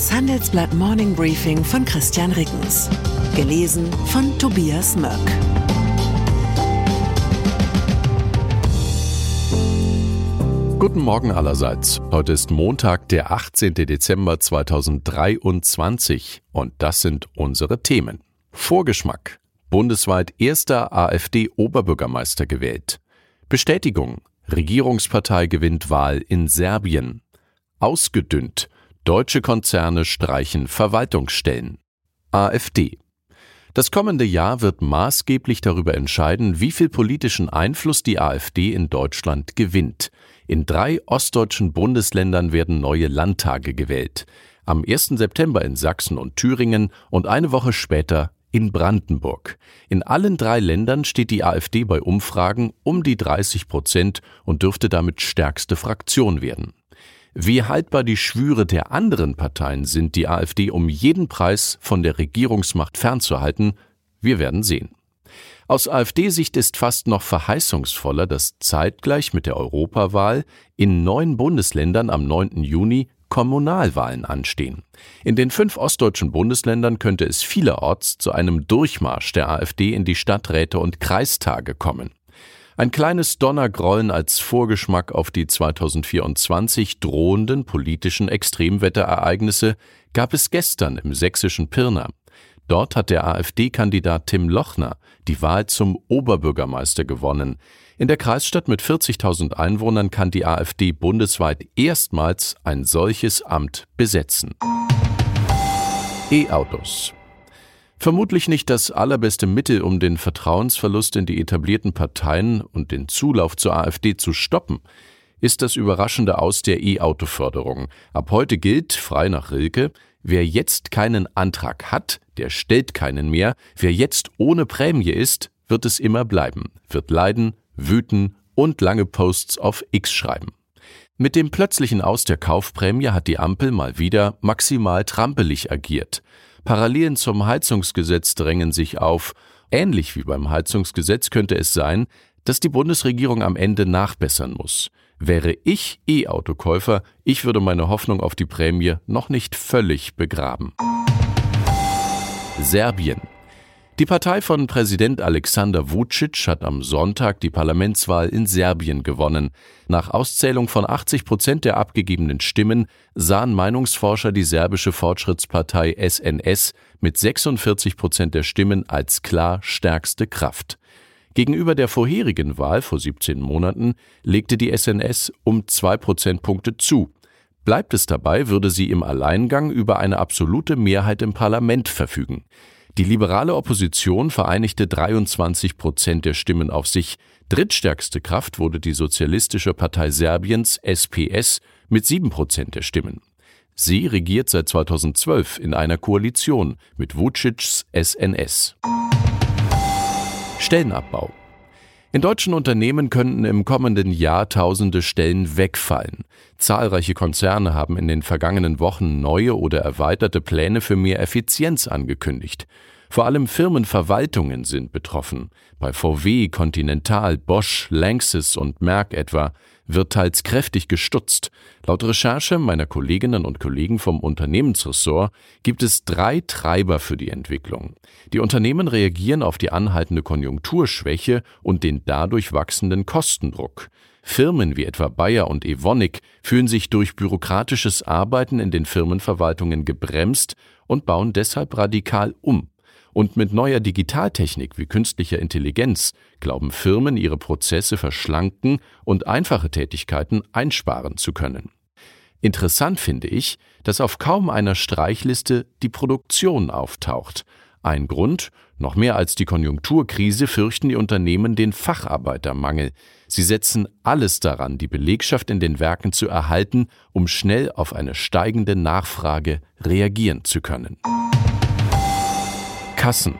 Das Handelsblatt Morning Briefing von Christian Rickens. Gelesen von Tobias Möck. Guten Morgen allerseits. Heute ist Montag, der 18. Dezember 2023 und das sind unsere Themen. Vorgeschmack. Bundesweit erster AfD-Oberbürgermeister gewählt. Bestätigung. Regierungspartei gewinnt Wahl in Serbien. Ausgedünnt. Deutsche Konzerne streichen Verwaltungsstellen. AfD. Das kommende Jahr wird maßgeblich darüber entscheiden, wie viel politischen Einfluss die AfD in Deutschland gewinnt. In drei ostdeutschen Bundesländern werden neue Landtage gewählt. Am 1. September in Sachsen und Thüringen und eine Woche später in Brandenburg. In allen drei Ländern steht die AfD bei Umfragen um die 30 Prozent und dürfte damit stärkste Fraktion werden. Wie haltbar die Schwüre der anderen Parteien sind, die AfD um jeden Preis von der Regierungsmacht fernzuhalten, wir werden sehen. Aus AfD-Sicht ist fast noch verheißungsvoller, dass zeitgleich mit der Europawahl in neun Bundesländern am 9. Juni Kommunalwahlen anstehen. In den fünf ostdeutschen Bundesländern könnte es vielerorts zu einem Durchmarsch der AfD in die Stadträte und Kreistage kommen. Ein kleines Donnergrollen als Vorgeschmack auf die 2024 drohenden politischen Extremwetterereignisse gab es gestern im sächsischen Pirna. Dort hat der AfD-Kandidat Tim Lochner die Wahl zum Oberbürgermeister gewonnen. In der Kreisstadt mit 40.000 Einwohnern kann die AfD bundesweit erstmals ein solches Amt besetzen. E-Autos Vermutlich nicht das allerbeste Mittel, um den Vertrauensverlust in die etablierten Parteien und den Zulauf zur AfD zu stoppen, ist das überraschende Aus der E-Auto-Förderung. Ab heute gilt, frei nach Rilke, wer jetzt keinen Antrag hat, der stellt keinen mehr, wer jetzt ohne Prämie ist, wird es immer bleiben, wird leiden, wüten und lange Posts auf X schreiben. Mit dem plötzlichen Aus der Kaufprämie hat die Ampel mal wieder maximal trampelig agiert. Parallelen zum Heizungsgesetz drängen sich auf. Ähnlich wie beim Heizungsgesetz könnte es sein, dass die Bundesregierung am Ende nachbessern muss. Wäre ich E-Autokäufer, ich würde meine Hoffnung auf die Prämie noch nicht völlig begraben. Serbien. Die Partei von Präsident Alexander Vucic hat am Sonntag die Parlamentswahl in Serbien gewonnen. Nach Auszählung von 80 Prozent der abgegebenen Stimmen sahen Meinungsforscher die serbische Fortschrittspartei SNS mit 46 Prozent der Stimmen als klar stärkste Kraft. Gegenüber der vorherigen Wahl vor 17 Monaten legte die SNS um zwei Prozentpunkte zu. Bleibt es dabei, würde sie im Alleingang über eine absolute Mehrheit im Parlament verfügen. Die liberale Opposition vereinigte 23 Prozent der Stimmen auf sich. Drittstärkste Kraft wurde die Sozialistische Partei Serbiens SPS mit sieben Prozent der Stimmen. Sie regiert seit 2012 in einer Koalition mit Vucic's SNS. Stellenabbau in deutschen Unternehmen könnten im kommenden Jahr tausende Stellen wegfallen. Zahlreiche Konzerne haben in den vergangenen Wochen neue oder erweiterte Pläne für mehr Effizienz angekündigt. Vor allem Firmenverwaltungen sind betroffen. Bei VW, Continental, Bosch, Lanxess und Merck etwa wird teils kräftig gestutzt. Laut Recherche meiner Kolleginnen und Kollegen vom Unternehmensressort gibt es drei Treiber für die Entwicklung. Die Unternehmen reagieren auf die anhaltende Konjunkturschwäche und den dadurch wachsenden Kostendruck. Firmen wie etwa Bayer und Evonik fühlen sich durch bürokratisches Arbeiten in den Firmenverwaltungen gebremst und bauen deshalb radikal um. Und mit neuer Digitaltechnik wie künstlicher Intelligenz glauben Firmen, ihre Prozesse verschlanken und einfache Tätigkeiten einsparen zu können. Interessant finde ich, dass auf kaum einer Streichliste die Produktion auftaucht. Ein Grund, noch mehr als die Konjunkturkrise fürchten die Unternehmen den Facharbeitermangel. Sie setzen alles daran, die Belegschaft in den Werken zu erhalten, um schnell auf eine steigende Nachfrage reagieren zu können. Kassen.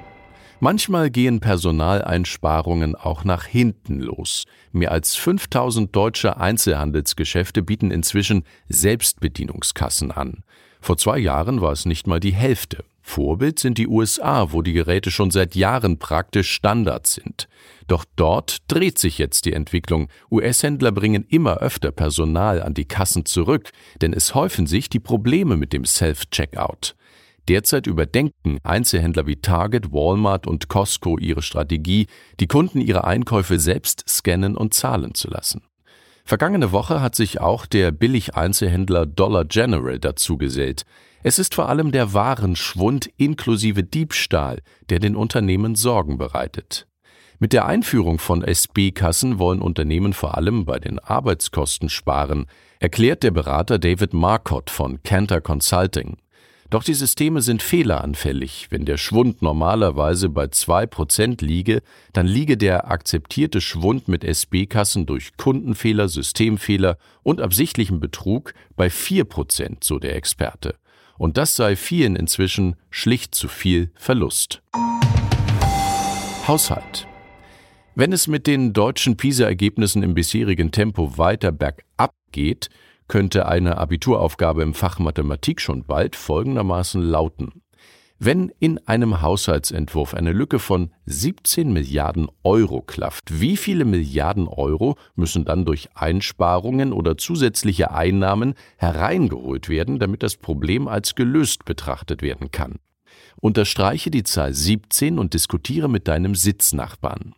Manchmal gehen Personaleinsparungen auch nach hinten los. Mehr als 5000 deutsche Einzelhandelsgeschäfte bieten inzwischen Selbstbedienungskassen an. Vor zwei Jahren war es nicht mal die Hälfte. Vorbild sind die USA, wo die Geräte schon seit Jahren praktisch Standard sind. Doch dort dreht sich jetzt die Entwicklung. US-Händler bringen immer öfter Personal an die Kassen zurück, denn es häufen sich die Probleme mit dem Self-Checkout. Derzeit überdenken Einzelhändler wie Target, Walmart und Costco ihre Strategie, die Kunden ihre Einkäufe selbst scannen und zahlen zu lassen. Vergangene Woche hat sich auch der Billig-Einzelhändler Dollar General dazu gesellt. Es ist vor allem der Warenschwund inklusive Diebstahl, der den Unternehmen Sorgen bereitet. Mit der Einführung von SB-Kassen wollen Unternehmen vor allem bei den Arbeitskosten sparen, erklärt der Berater David Marcott von Cantor Consulting. Doch die Systeme sind fehleranfällig. Wenn der Schwund normalerweise bei 2% liege, dann liege der akzeptierte Schwund mit SB-Kassen durch Kundenfehler, Systemfehler und absichtlichem Betrug bei 4%, so der Experte. Und das sei vielen inzwischen schlicht zu viel Verlust. Haushalt. Wenn es mit den deutschen PISA-Ergebnissen im bisherigen Tempo weiter bergab geht, könnte eine Abituraufgabe im Fach Mathematik schon bald folgendermaßen lauten. Wenn in einem Haushaltsentwurf eine Lücke von 17 Milliarden Euro klafft, wie viele Milliarden Euro müssen dann durch Einsparungen oder zusätzliche Einnahmen hereingeholt werden, damit das Problem als gelöst betrachtet werden kann? Unterstreiche die Zahl 17 und diskutiere mit deinem Sitznachbarn.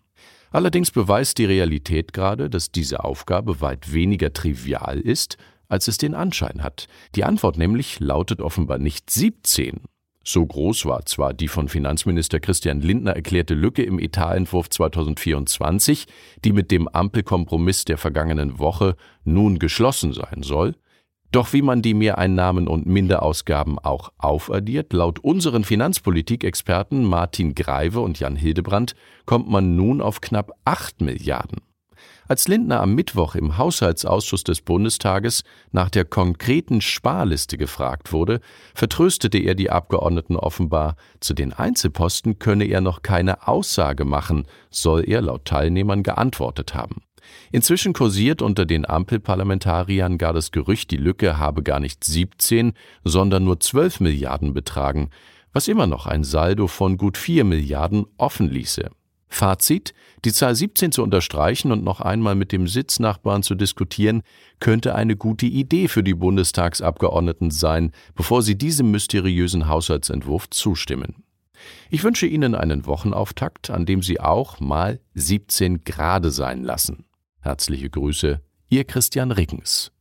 Allerdings beweist die Realität gerade, dass diese Aufgabe weit weniger trivial ist als es den Anschein hat. Die Antwort nämlich lautet offenbar nicht 17. So groß war zwar die von Finanzminister Christian Lindner erklärte Lücke im Etatentwurf 2024, die mit dem Ampelkompromiss der vergangenen Woche nun geschlossen sein soll, doch wie man die Mehreinnahmen und Minderausgaben auch aufaddiert, laut unseren Finanzpolitikexperten Martin Greive und Jan Hildebrandt kommt man nun auf knapp 8 Milliarden. Als Lindner am Mittwoch im Haushaltsausschuss des Bundestages nach der konkreten Sparliste gefragt wurde, vertröstete er die Abgeordneten offenbar, zu den Einzelposten könne er noch keine Aussage machen, soll er laut Teilnehmern geantwortet haben. Inzwischen kursiert unter den Ampelparlamentariern gar das Gerücht, die Lücke habe gar nicht 17, sondern nur 12 Milliarden betragen, was immer noch ein Saldo von gut 4 Milliarden offen ließe. Fazit, die Zahl 17 zu unterstreichen und noch einmal mit dem Sitznachbarn zu diskutieren, könnte eine gute Idee für die Bundestagsabgeordneten sein, bevor sie diesem mysteriösen Haushaltsentwurf zustimmen. Ich wünsche Ihnen einen Wochenauftakt, an dem Sie auch mal 17 Grade sein lassen. Herzliche Grüße, Ihr Christian Rickens.